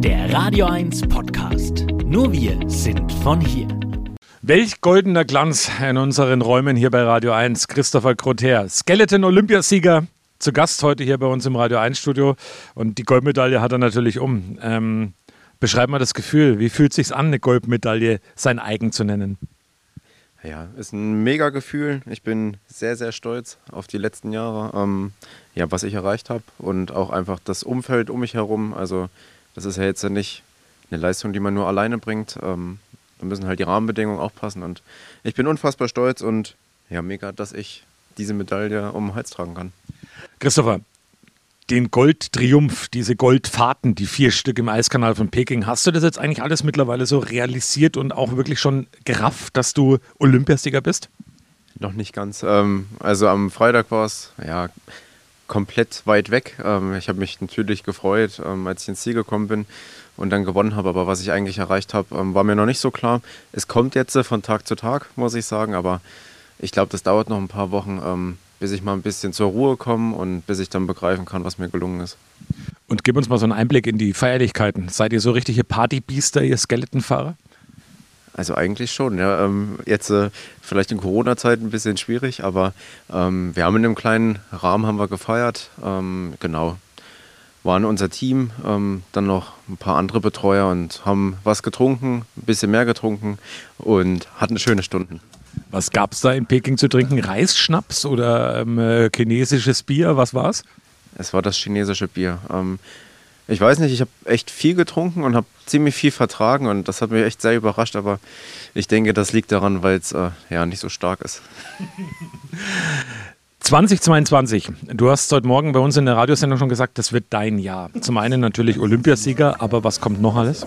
Der Radio 1 Podcast. Nur wir sind von hier. Welch goldener Glanz in unseren Räumen hier bei Radio 1. Christopher Croter, Skeleton-Olympiasieger, zu Gast heute hier bei uns im Radio 1 Studio. Und die Goldmedaille hat er natürlich um. Ähm, beschreib mal das Gefühl. Wie fühlt es sich an, eine Goldmedaille sein eigen zu nennen? Ja, ist ein mega Gefühl. Ich bin sehr, sehr stolz auf die letzten Jahre, ähm, ja, was ich erreicht habe und auch einfach das Umfeld um mich herum. Also, das ist ja jetzt ja nicht eine Leistung, die man nur alleine bringt. Ähm, da müssen halt die Rahmenbedingungen auch passen. Und ich bin unfassbar stolz und ja, mega, dass ich diese Medaille um den Hals tragen kann. Christopher, den Goldtriumph, diese Goldfahrten, die vier Stück im Eiskanal von Peking, hast du das jetzt eigentlich alles mittlerweile so realisiert und auch wirklich schon gerafft, dass du Olympiasieger bist? Noch nicht ganz. Ähm, also am Freitag war es ja komplett weit weg. Ähm, ich habe mich natürlich gefreut, ähm, als ich ins Ziel gekommen bin und dann gewonnen habe. Aber was ich eigentlich erreicht habe, ähm, war mir noch nicht so klar. Es kommt jetzt äh, von Tag zu Tag, muss ich sagen. Aber ich glaube, das dauert noch ein paar Wochen, ähm, bis ich mal ein bisschen zur Ruhe komme und bis ich dann begreifen kann, was mir gelungen ist. Und gib uns mal so einen Einblick in die Feierlichkeiten. Seid ihr so richtige Partybiester, ihr Skeletonfahrer? Also eigentlich schon, ja. Ähm, jetzt äh, vielleicht in Corona-Zeiten ein bisschen schwierig, aber ähm, wir haben in einem kleinen Rahmen haben wir gefeiert. Ähm, genau. Waren unser Team, dann noch ein paar andere Betreuer und haben was getrunken, ein bisschen mehr getrunken und hatten schöne Stunden. Was gab es da in Peking zu trinken? Reisschnaps oder äh, chinesisches Bier? Was war's? Es war das chinesische Bier. Ich weiß nicht, ich habe echt viel getrunken und habe ziemlich viel vertragen und das hat mich echt sehr überrascht, aber ich denke, das liegt daran, weil es äh, ja nicht so stark ist. 2022. Du hast heute Morgen bei uns in der Radiosendung schon gesagt, das wird dein Jahr. Zum einen natürlich Olympiasieger, aber was kommt noch alles?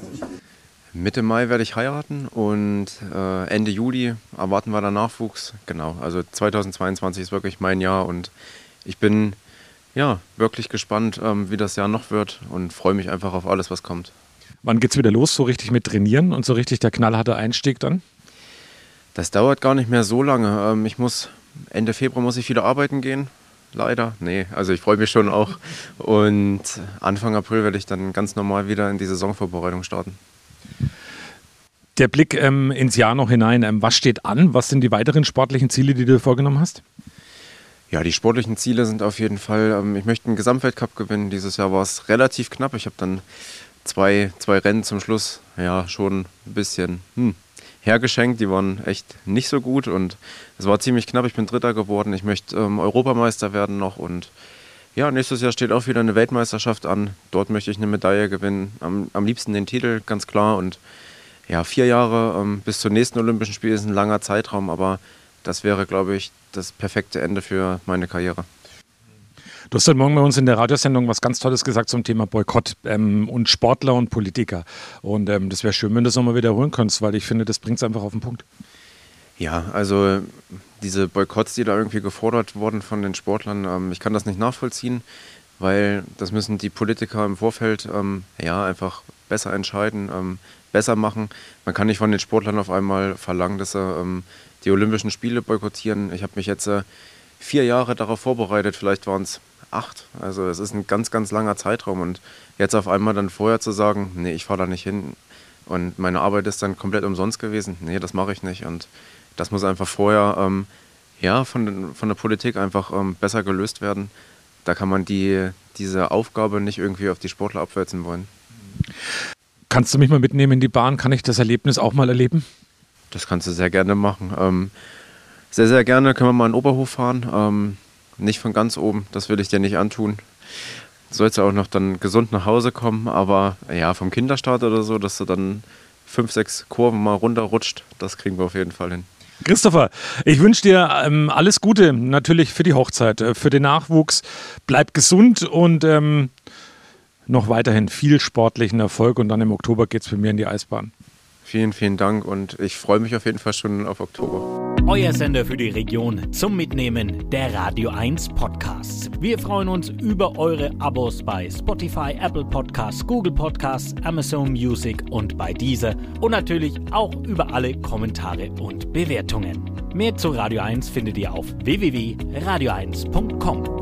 Mitte Mai werde ich heiraten und äh, Ende Juli erwarten wir dann Nachwuchs. Genau, also 2022 ist wirklich mein Jahr und ich bin ja wirklich gespannt, ähm, wie das Jahr noch wird und freue mich einfach auf alles, was kommt. Wann geht es wieder los, so richtig mit Trainieren und so richtig der knallharte Einstieg dann? Das dauert gar nicht mehr so lange. Ähm, ich muss Ende Februar muss ich wieder arbeiten gehen. Leider. Nee, also ich freue mich schon auch. Und Anfang April werde ich dann ganz normal wieder in die Saisonvorbereitung starten. Der Blick ähm, ins Jahr noch hinein. Ähm, was steht an? Was sind die weiteren sportlichen Ziele, die du dir vorgenommen hast? Ja, die sportlichen Ziele sind auf jeden Fall, ähm, ich möchte einen Gesamtweltcup gewinnen. Dieses Jahr war es relativ knapp. Ich habe dann zwei, zwei Rennen zum Schluss ja schon ein bisschen hm, hergeschenkt. Die waren echt nicht so gut und es war ziemlich knapp. Ich bin Dritter geworden. Ich möchte ähm, Europameister werden noch und ja, nächstes Jahr steht auch wieder eine Weltmeisterschaft an. Dort möchte ich eine Medaille gewinnen. Am, am liebsten den Titel, ganz klar. Und ja, vier Jahre ähm, bis zum nächsten Olympischen Spiel ist ein langer Zeitraum, aber das wäre, glaube ich, das perfekte Ende für meine Karriere. Du hast heute Morgen bei uns in der Radiosendung was ganz Tolles gesagt zum Thema Boykott ähm, und Sportler und Politiker. Und ähm, das wäre schön, wenn du das nochmal wiederholen könntest, weil ich finde, das bringt es einfach auf den Punkt. Ja, also diese Boykotts, die da irgendwie gefordert wurden von den Sportlern, ähm, ich kann das nicht nachvollziehen, weil das müssen die Politiker im Vorfeld ähm, ja einfach besser entscheiden, ähm, besser machen. Man kann nicht von den Sportlern auf einmal verlangen, dass sie ähm, die Olympischen Spiele boykottieren. Ich habe mich jetzt äh, vier Jahre darauf vorbereitet, vielleicht waren es acht. Also es ist ein ganz, ganz langer Zeitraum und jetzt auf einmal dann vorher zu sagen, nee, ich fahre da nicht hin und meine Arbeit ist dann komplett umsonst gewesen, nee, das mache ich nicht und das muss einfach vorher ähm, ja, von, von der Politik einfach ähm, besser gelöst werden. Da kann man die, diese Aufgabe nicht irgendwie auf die Sportler abwälzen wollen. Kannst du mich mal mitnehmen in die Bahn? Kann ich das Erlebnis auch mal erleben? Das kannst du sehr gerne machen. Ähm, sehr, sehr gerne können wir mal in den Oberhof fahren. Ähm, nicht von ganz oben, das will ich dir nicht antun. Sollst du auch noch dann gesund nach Hause kommen, aber ja, vom Kinderstart oder so, dass du dann fünf, sechs Kurven mal runterrutscht, das kriegen wir auf jeden Fall hin. Christopher, ich wünsche dir ähm, alles Gute natürlich für die Hochzeit, äh, für den Nachwuchs. Bleib gesund und ähm, noch weiterhin viel sportlichen Erfolg und dann im Oktober geht es für mir in die Eisbahn. Vielen, vielen Dank und ich freue mich auf jeden Fall schon auf Oktober. Euer Sender für die Region zum Mitnehmen der Radio 1 Podcasts. Wir freuen uns über eure Abos bei Spotify, Apple Podcasts, Google Podcasts, Amazon Music und bei dieser und natürlich auch über alle Kommentare und Bewertungen. Mehr zu Radio 1 findet ihr auf www.radio1.com.